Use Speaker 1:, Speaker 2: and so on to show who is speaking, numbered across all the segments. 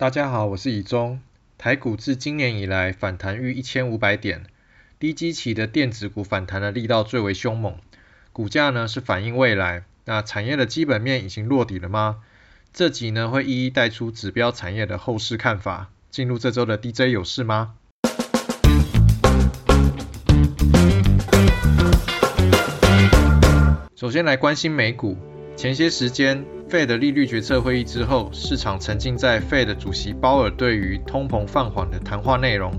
Speaker 1: 大家好，我是以中。台股自今年以来反弹逾一千五百点，低基期的电子股反弹的力道最为凶猛，股价呢是反映未来。那产业的基本面已经落底了吗？这集呢会一一带出指标产业的后市看法。进入这周的 DJ 有事吗？首先来关心美股。前些时间，Fed 利率决策会议之后，市场沉浸在 Fed 主席鲍尔对于通膨放缓的谈话内容，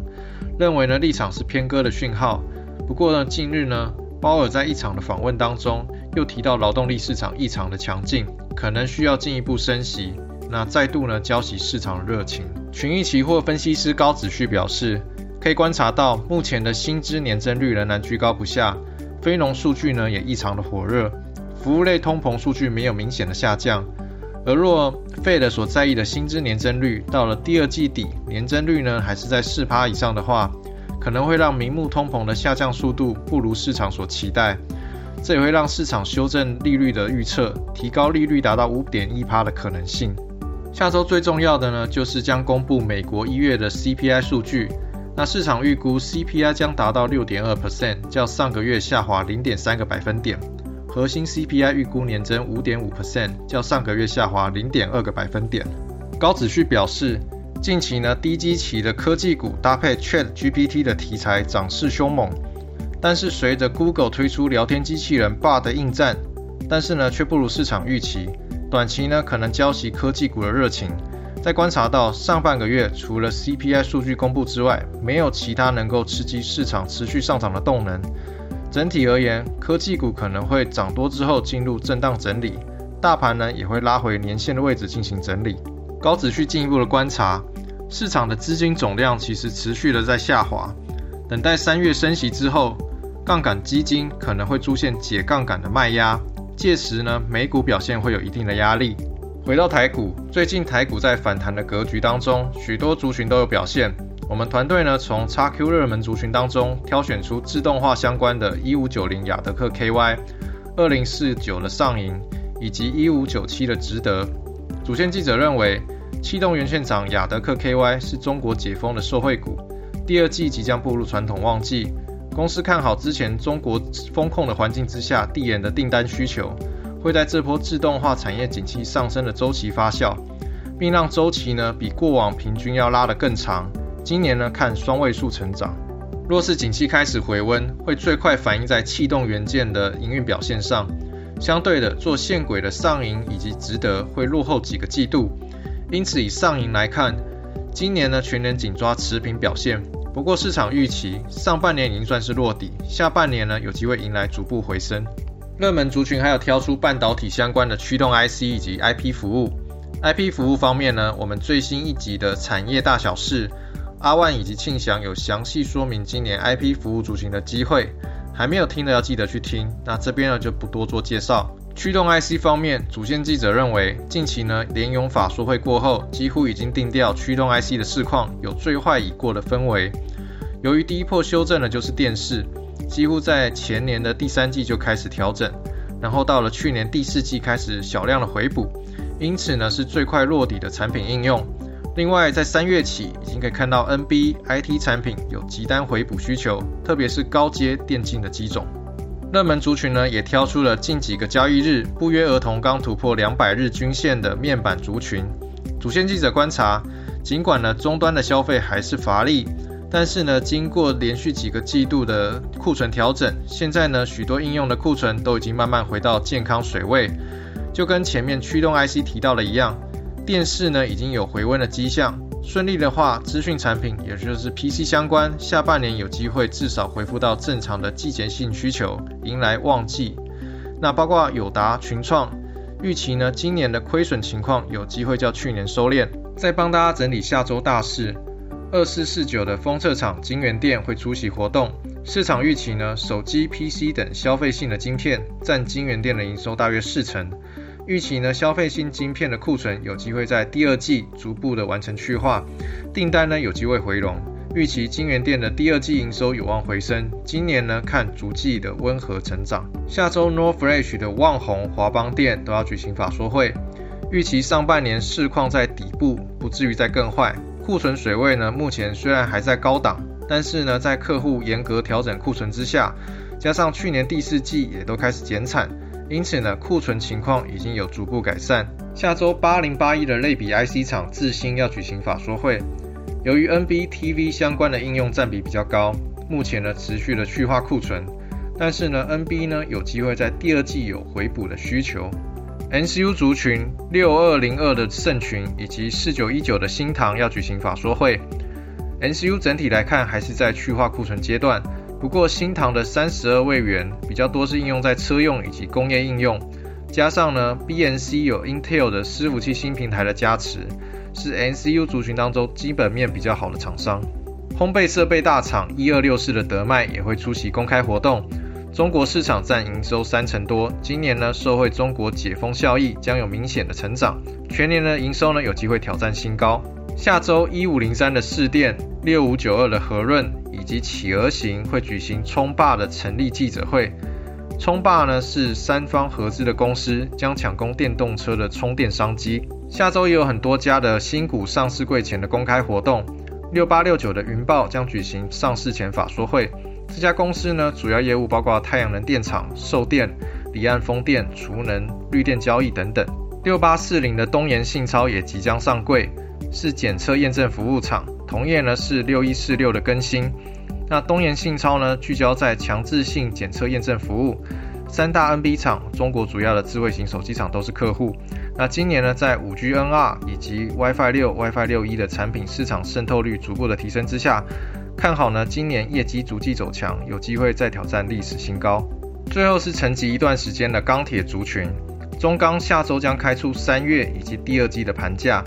Speaker 1: 认为呢立场是偏鸽的讯号。不过呢，近日呢，鲍尔在一场的访问当中，又提到劳动力市场异常的强劲，可能需要进一步升息，那再度呢浇熄市场的热情。群益期货分析师高子旭表示，可以观察到目前的薪资年增率仍然居高不下，非农数据呢也异常的火热。服务类通膨数据没有明显的下降，而若 Fed 所在意的薪资年增率到了第二季底，年增率呢还是在四趴以上的话，可能会让明目通膨的下降速度不如市场所期待，这也会让市场修正利率的预测，提高利率达到五点一趴的可能性。下周最重要的呢，就是将公布美国一月的 CPI 数据，那市场预估 CPI 将达到六点二 percent，较上个月下滑零点三个百分点。核心 CPI 预估年增五点五 percent，较上个月下滑零点二个百分点。高子旭表示，近期呢低基期的科技股搭配 Chat GPT 的题材涨势凶猛，但是随着 Google 推出聊天机器人 Bard 的应战，但是呢却不如市场预期，短期呢可能浇熄科技股的热情。在观察到上半个月除了 CPI 数据公布之外，没有其他能够刺激市场持续上涨的动能。整体而言，科技股可能会涨多之后进入震荡整理，大盘呢也会拉回年线的位置进行整理。高指数进一步的观察，市场的资金总量其实持续的在下滑，等待三月升息之后，杠杆基金可能会出现解杠杆的卖压，届时呢美股表现会有一定的压力。回到台股，最近台股在反弹的格局当中，许多族群都有表现。我们团队呢，从 XQ 热门族群当中挑选出自动化相关的1590雅德克 KY、2049的上银以及1597的值得。主线记者认为，气动元件厂雅德克 KY 是中国解封的受惠股，第二季即将步入传统旺季。公司看好之前中国风控的环境之下，递延的订单需求会在这波自动化产业景气上升的周期发酵，并让周期呢比过往平均要拉得更长。今年呢，看双位数成长。若是景气开始回温，会最快反映在气动元件的营运表现上。相对的，做线轨的上银以及值得会落后几个季度。因此，以上银来看，今年呢全年紧抓持平表现。不过市场预期上半年已经算是落底，下半年呢有机会迎来逐步回升。热门族群还有挑出半导体相关的驱动 IC 以及 IP 服务。IP 服务方面呢，我们最新一集的产业大小事。阿万以及庆祥有详细说明今年 IP 服务主群的机会，还没有听的要记得去听。那这边呢就不多做介绍。驱动 IC 方面，主线记者认为，近期呢联咏法说会过后，几乎已经定调驱动 IC 的市况有最坏已过的氛围。由于第一波修正的就是电视，几乎在前年的第三季就开始调整，然后到了去年第四季开始小量的回补，因此呢是最快落底的产品应用。另外，在三月起，已经可以看到 NB IT 产品有急单回补需求，特别是高阶电竞的机种。热门族群呢，也挑出了近几个交易日不约而同刚突破两百日均线的面板族群。主线记者观察，尽管呢终端的消费还是乏力，但是呢经过连续几个季度的库存调整，现在呢许多应用的库存都已经慢慢回到健康水位，就跟前面驱动 IC 提到的一样。电视呢已经有回温的迹象，顺利的话，资讯产品也就是 PC 相关，下半年有机会至少恢复到正常的季节性需求，迎来旺季。那包括友达、群创，预期呢今年的亏损情况有机会较去年收敛。再帮大家整理下周大事，二四四九的封测厂金源店会出席活动，市场预期呢手机、PC 等消费性的晶片占金源店的营收大约四成。预期呢，消费性晶片的库存有机会在第二季逐步的完成去化，订单呢有机会回笼。预期晶圆店的第二季营收有望回升，今年呢看逐季的温和成长。下周 North Flash 的旺宏、华邦店都要举行法说会，预期上半年市况在底部，不至于再更坏。库存水位呢，目前虽然还在高档，但是呢，在客户严格调整库存之下，加上去年第四季也都开始减产，因此呢，库存情况已经有逐步改善。下周八零八一的类比 IC 厂智新要举行法说会，由于 NB TV 相关的应用占比比较高，目前呢持续的去化库存，但是呢 NB 呢有机会在第二季有回补的需求。NCU 族群六二零二的盛群以及四九一九的新唐要举行法说会。NCU 整体来看还是在去化库存阶段，不过新唐的三十二位元比较多是应用在车用以及工业应用，加上呢 BNC 有 Intel 的伺服器新平台的加持，是 NCU 族群当中基本面比较好的厂商。烘焙设备大厂一二六四的德迈也会出席公开活动。中国市场占营收三成多，今年呢受惠中国解封效益，将有明显的成长。全年的营收呢有机会挑战新高。下周一五零三的市电、六五九二的和润以及企鹅行会举行冲霸的成立记者会。冲霸呢是三方合资的公司，将抢攻电动车的充电商机。下周也有很多家的新股上市柜前的公开活动。六八六九的云豹将举行上市前法说会。这家公司呢，主要业务包括太阳能电厂、售电、离岸风电、储能、绿电交易等等。六八四零的东研信超也即将上柜，是检测验证服务厂，同业呢是六一四六的更新。那东延信超呢，聚焦在强制性检测验证服务，三大 NB 厂，中国主要的智慧型手机厂都是客户。那今年呢，在五 G NR 以及 WiFi 六、WiFi 六一的产品市场渗透率逐步的提升之下。看好呢，今年业绩逐季走强，有机会再挑战历史新高。最后是沉寂一段时间的钢铁族群，中钢下周将开出三月以及第二季的盘价。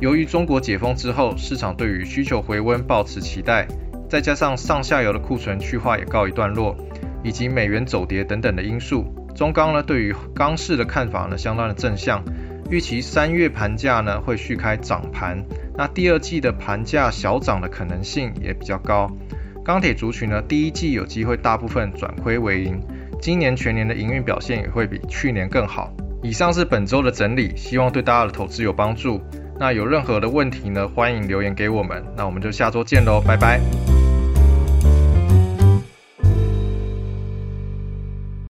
Speaker 1: 由于中国解封之后，市场对于需求回温抱持期待，再加上上下游的库存去化也告一段落，以及美元走跌等等的因素，中钢呢对于钢市的看法呢相当的正向，预期三月盘价呢会续开涨盘。那第二季的盘价小涨的可能性也比较高。钢铁族群呢，第一季有机会大部分转亏为盈，今年全年的营运表现也会比去年更好。以上是本周的整理，希望对大家的投资有帮助。那有任何的问题呢，欢迎留言给我们。那我们就下周见喽，拜拜。